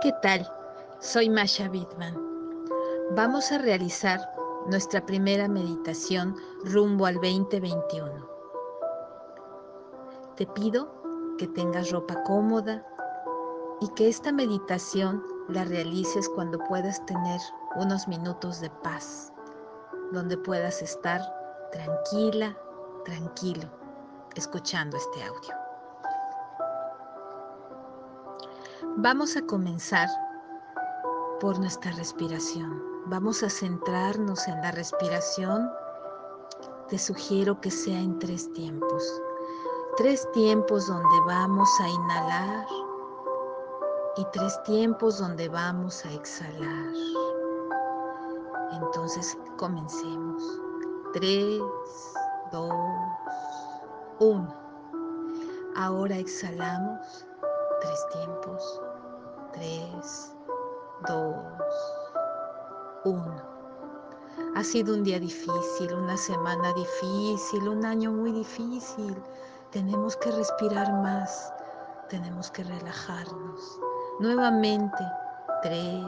¿Qué tal? Soy Masha Bitman. Vamos a realizar nuestra primera meditación rumbo al 2021. Te pido que tengas ropa cómoda y que esta meditación la realices cuando puedas tener unos minutos de paz, donde puedas estar tranquila, tranquilo, escuchando este audio. Vamos a comenzar por nuestra respiración. Vamos a centrarnos en la respiración. Te sugiero que sea en tres tiempos. Tres tiempos donde vamos a inhalar y tres tiempos donde vamos a exhalar. Entonces comencemos. Tres, dos, uno. Ahora exhalamos tres tiempos. 3, 2, 1. Ha sido un día difícil, una semana difícil, un año muy difícil. Tenemos que respirar más, tenemos que relajarnos. Nuevamente, 3,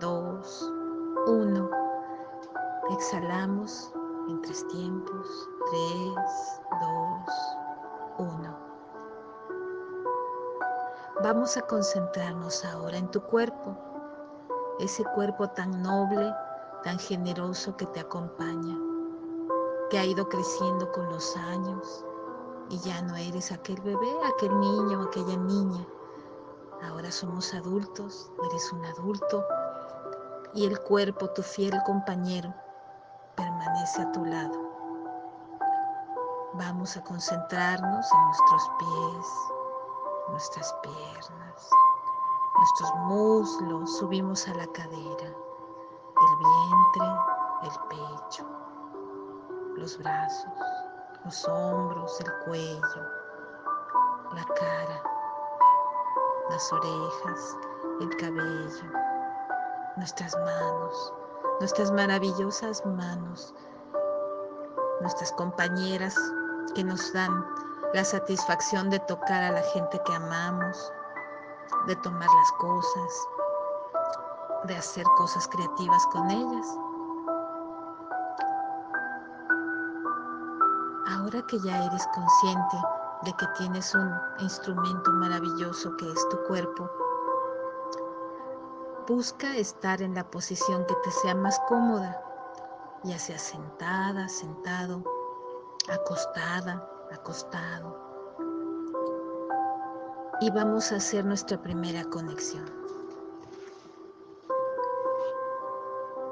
2, 1. Exhalamos en tres tiempos. 3, 2, 1. Vamos a concentrarnos ahora en tu cuerpo, ese cuerpo tan noble, tan generoso que te acompaña, que ha ido creciendo con los años y ya no eres aquel bebé, aquel niño, aquella niña. Ahora somos adultos, eres un adulto y el cuerpo, tu fiel compañero, permanece a tu lado. Vamos a concentrarnos en nuestros pies, nuestras piernas, nuestros muslos, subimos a la cadera, el vientre, el pecho, los brazos, los hombros, el cuello, la cara, las orejas, el cabello, nuestras manos, nuestras maravillosas manos, nuestras compañeras que nos dan la satisfacción de tocar a la gente que amamos, de tomar las cosas, de hacer cosas creativas con ellas. Ahora que ya eres consciente de que tienes un instrumento maravilloso que es tu cuerpo, busca estar en la posición que te sea más cómoda, ya sea sentada, sentado, acostada, acostado. Y vamos a hacer nuestra primera conexión.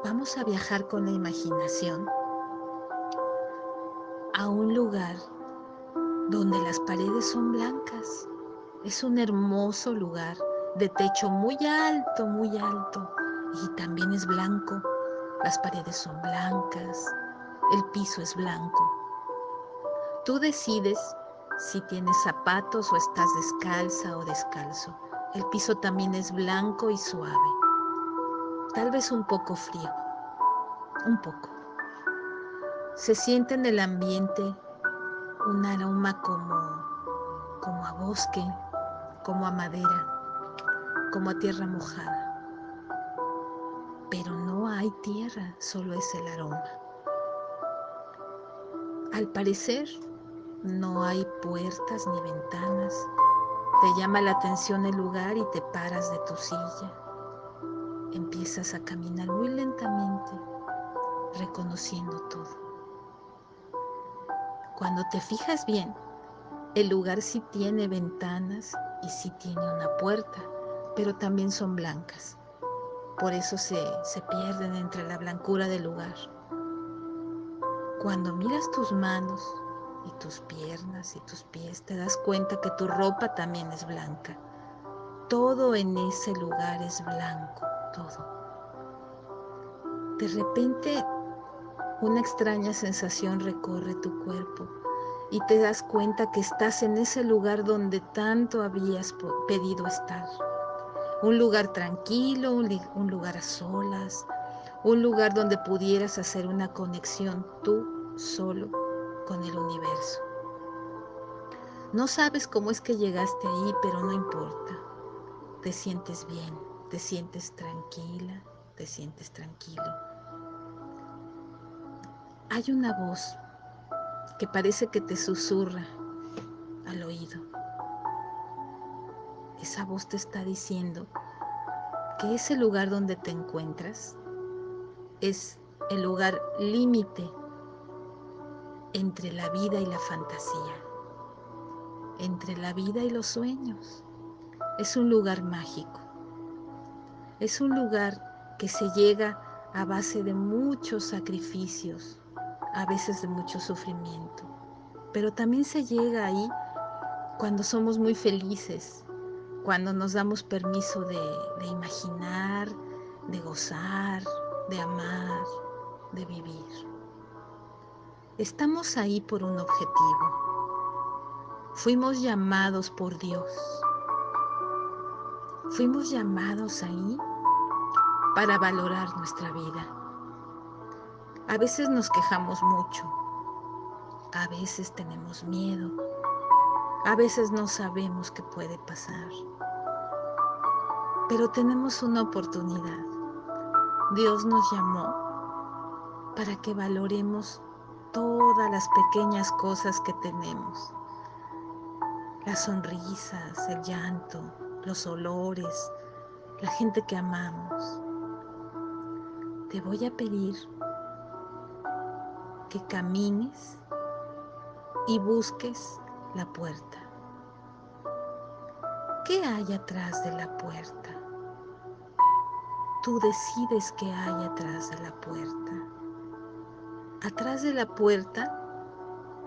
Vamos a viajar con la imaginación a un lugar donde las paredes son blancas. Es un hermoso lugar de techo muy alto, muy alto. Y también es blanco. Las paredes son blancas. El piso es blanco. Tú decides si tienes zapatos o estás descalza o descalzo. El piso también es blanco y suave. Tal vez un poco frío. Un poco. Se siente en el ambiente un aroma como, como a bosque, como a madera, como a tierra mojada. Pero no hay tierra, solo es el aroma. Al parecer, no hay puertas ni ventanas. Te llama la atención el lugar y te paras de tu silla. Empiezas a caminar muy lentamente, reconociendo todo. Cuando te fijas bien, el lugar sí tiene ventanas y sí tiene una puerta, pero también son blancas. Por eso se, se pierden entre la blancura del lugar. Cuando miras tus manos, y tus piernas y tus pies, te das cuenta que tu ropa también es blanca. Todo en ese lugar es blanco, todo. De repente una extraña sensación recorre tu cuerpo y te das cuenta que estás en ese lugar donde tanto habías pedido estar. Un lugar tranquilo, un, lugar a solas, un lugar donde pudieras hacer una conexión tú solo con el universo. No sabes cómo es que llegaste ahí, pero no importa. te sientes bien, te sientes tranquila, te sientes tranquilo. Hay una voz que parece que te susurra al oído. Esa voz te está diciendo que ese lugar donde te encuentras es el lugar límite entre la vida y la fantasía, entre la vida y los sueños. Es un lugar mágico. Es un lugar que se llega a base de muchos sacrificios, a veces de mucho sufrimiento, pero también se llega ahí cuando somos muy felices, cuando nos damos permiso de, imaginar, de gozar, de amar, de vivir. Estamos ahí por un objetivo. Fuimos llamados por Dios. Fuimos llamados ahí para valorar nuestra vida. A veces nos quejamos mucho. A veces tenemos miedo. A veces no sabemos qué puede pasar. Pero tenemos una oportunidad. Dios nos llamó para que valoremos todas las pequeñas cosas que tenemos. Las sonrisas, el llanto, los olores, la gente que amamos. Te voy a pedir que camines y busques la puerta. ¿Qué hay atrás de la puerta? Tú decides qué hay atrás de la puerta. Atrás de la puerta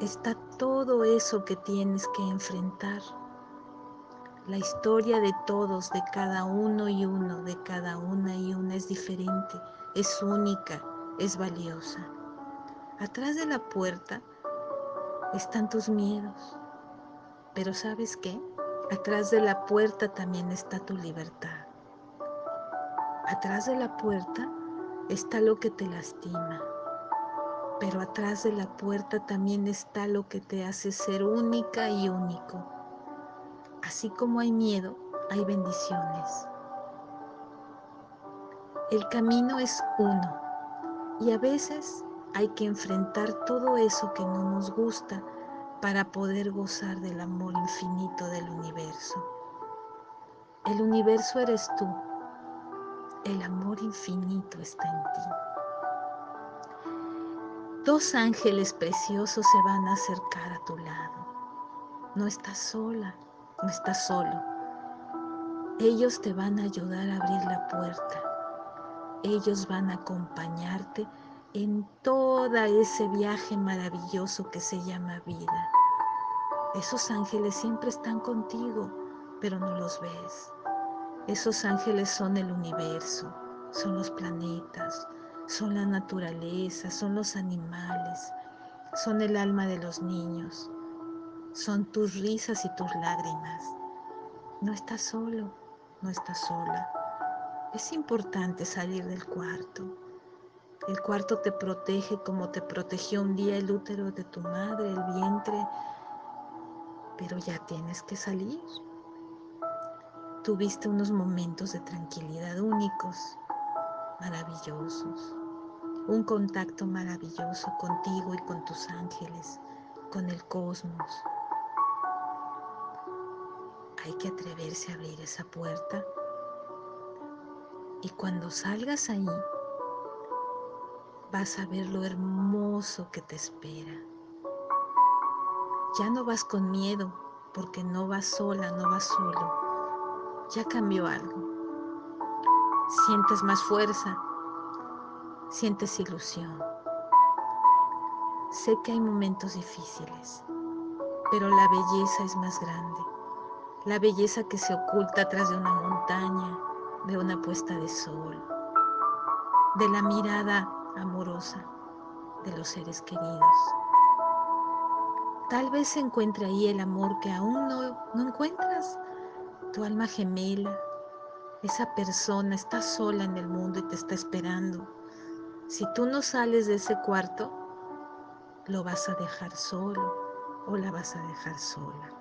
está todo eso que tienes que enfrentar. La historia de todos, de cada uno y uno, de cada una y una es diferente, es única, es valiosa. Atrás de la puerta están tus miedos, pero ¿sabes qué? Atrás de la puerta también está tu libertad. Atrás de la puerta está lo que te lastima, pero atrás de la puerta también está lo que te hace ser única y único. Así como hay miedo, hay bendiciones. El camino es uno y a veces hay que enfrentar todo eso que no nos gusta para poder gozar del amor infinito del universo. El universo eres tú. El amor infinito está en ti. Dos ángeles preciosos se van a acercar a tu lado. No estás sola, no estás solo. Ellos te van a ayudar a abrir la puerta. Ellos van a acompañarte en todo ese viaje maravilloso que se llama vida. Esos ángeles siempre están contigo, pero no los ves. Esos ángeles son el universo, son los planetas, son la naturaleza, son los animales, son el alma de los niños, son tus risas y tus lágrimas. No estás solo, no estás sola. Es importante salir del cuarto. El cuarto te protege como te protegió un día el útero de tu madre, el vientre, pero ya tienes que salir. Tuviste unos momentos de tranquilidad únicos, maravillosos un contacto maravilloso contigo y con tus ángeles, con el cosmos. Hay que atreverse a abrir esa puerta y cuando salgas ahí vas a ver lo hermoso que te espera. Ya no vas con miedo porque no vas sola, no vas solo. Ya cambió algo. Sientes más fuerza, sientes ilusión. Sé que hay momentos difíciles, pero la belleza es más grande. La belleza que se oculta atrás de una montaña, de una puesta de sol, de la mirada amorosa de los seres queridos. Tal vez se encuentre ahí el amor que aún no, no encuentras, tu alma gemela. Esa persona está sola en el mundo y te está esperando si tú no sales de ese cuarto, lo vas a dejar solo o la vas a dejar sola.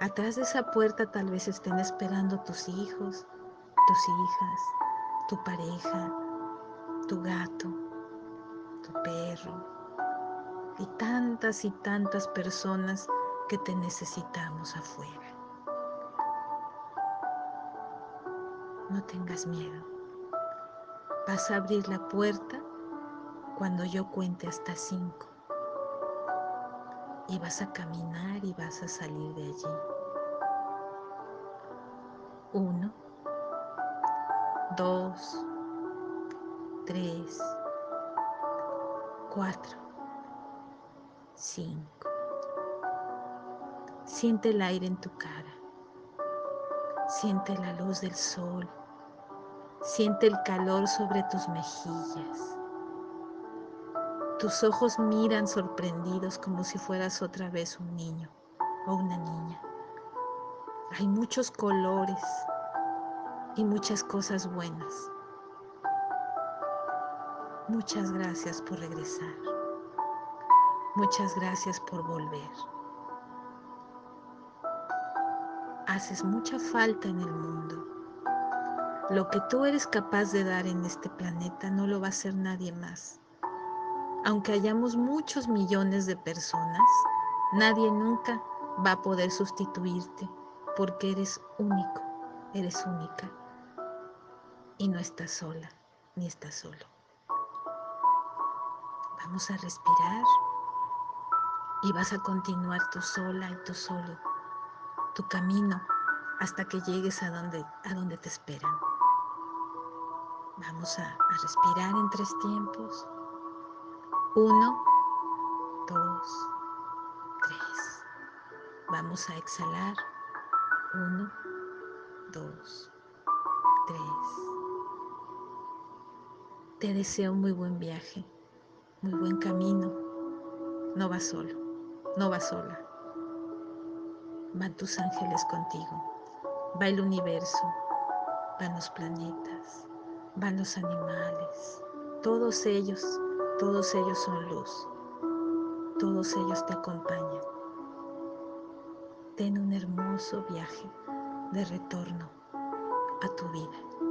Atrás de esa puerta tal vez estén esperando tus hijos, tus hijas, tu pareja, tu gato, tu perro y tantas y tantas personas que te necesitamos afuera. No tengas miedo. Vas a abrir la puerta cuando yo cuente hasta cinco. Y vas a caminar y vas a salir de allí. Uno, dos, tres, cuatro, cinco. Siente el aire en tu cara. Siente la luz del sol. Siente el calor sobre tus mejillas. Tus ojos miran sorprendidos como si fueras otra vez un niño o una niña. Hay muchos colores y muchas cosas buenas. Muchas gracias por regresar. Muchas gracias por volver. Haces mucha falta en el mundo. Lo que tú eres capaz de dar en este planeta no lo va a hacer nadie más. Aunque hayamos muchos millones de personas, nadie nunca va a poder sustituirte porque eres único, eres única y no estás sola ni estás solo. Vamos a respirar y vas a continuar tú sola y tú solo tu camino hasta que llegues a donde, a donde te esperan. Vamos a, respirar en tres tiempos. Uno, dos, tres. Vamos a exhalar. Uno, dos, tres. Te deseo muy buen viaje, muy buen camino. No vas solo, no vas sola. Van tus ángeles contigo. Va el universo, van los planetas, van los animales. Todos ellos, todos ellos son luz. Todos ellos te acompañan. Ten un hermoso viaje de retorno a tu vida.